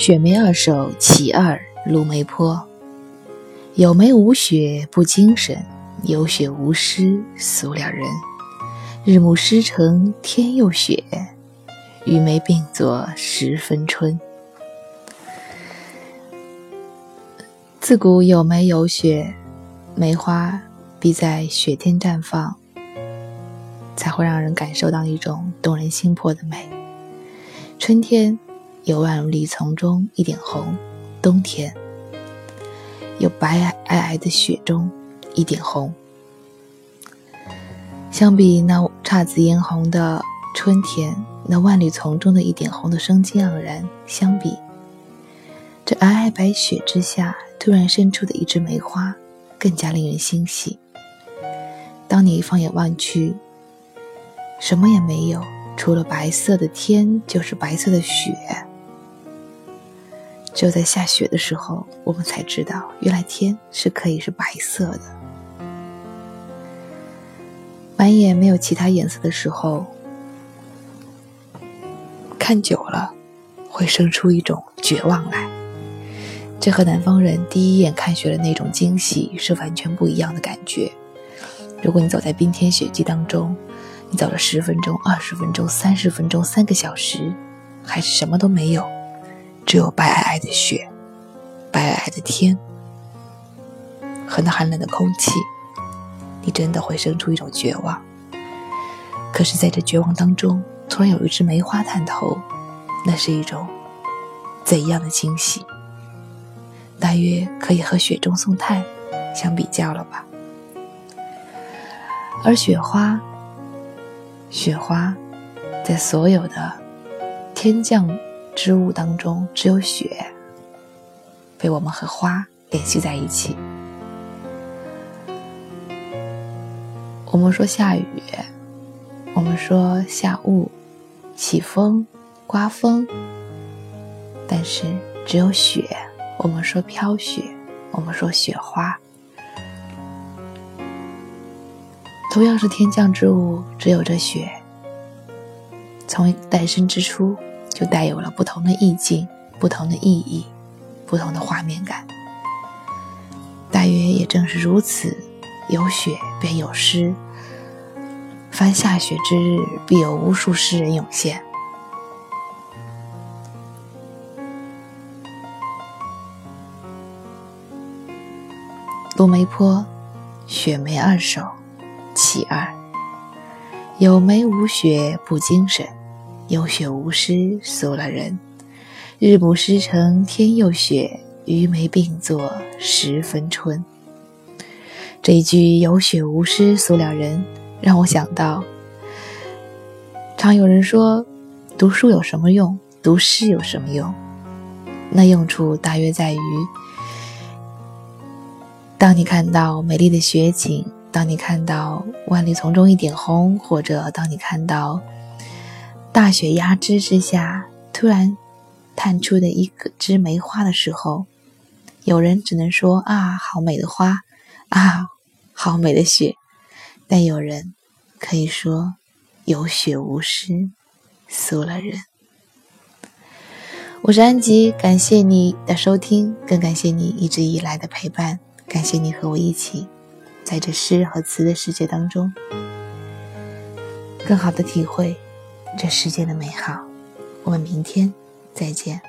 雪梅二首·其二，卢梅坡。有梅无雪不精神，有雪无诗俗了人。日暮诗成天又雪，与梅并作十分春。自古有梅有雪，梅花必在雪天绽放，才会让人感受到一种动人心魄的美。春天。有万里丛中一点红，冬天有白皑皑皑的雪中一点红。相比那姹紫嫣红的春天，那万里丛中的一点红的生机盎然，相比这皑皑白雪之下突然生出的一枝梅花，更加令人欣喜。当你放眼望去，什么也没有，除了白色的天，就是白色的雪。只有在下雪的时候，我们才知道，原来天是可以是白色的。满眼没有其他颜色的时候，看久了会生出一种绝望来。这和南方人第一眼看雪的那种惊喜是完全不一样的感觉。如果你走在冰天雪地当中，你走了十分钟、二十分钟、三十分钟、三个小时，还是什么都没有。只有白皑皑的雪，白皑皑的天，和那寒冷的空气，你真的会生出一种绝望。可是，在这绝望当中，突然有一只梅花探头，那是一种怎样的惊喜？大约可以和雪中送炭相比较了吧。而雪花，雪花，在所有的天降。之物当中，只有雪被我们和花联系在一起。我们说下雨，我们说下雾、起风、刮风，但是只有雪。我们说飘雪，我们说雪花。同样是天降之物，只有这雪，从诞生之初。就带有了不同的意境、不同的意义、不同的画面感。大约也正是如此，有雪便有诗。凡下雪之日，必有无数诗人涌现。陆梅坡《雪梅二首·其二》：有梅无雪不精神。有雪无诗俗了人，日暮诗成天又雪，与梅并作十分春。这一句“有雪无诗俗了人”，让我想到，常有人说，读书有什么用？读诗有什么用？那用处大约在于，当你看到美丽的雪景，当你看到万里丛中一点红，或者当你看到。大雪压枝之下，突然探出的一个枝梅花的时候，有人只能说：“啊，好美的花！啊，好美的雪！”但有人可以说：“有雪无诗，俗了人。”我是安吉，感谢你的收听，更感谢你一直以来的陪伴，感谢你和我一起在这诗和词的世界当中，更好的体会。这世界的美好，我们明天再见。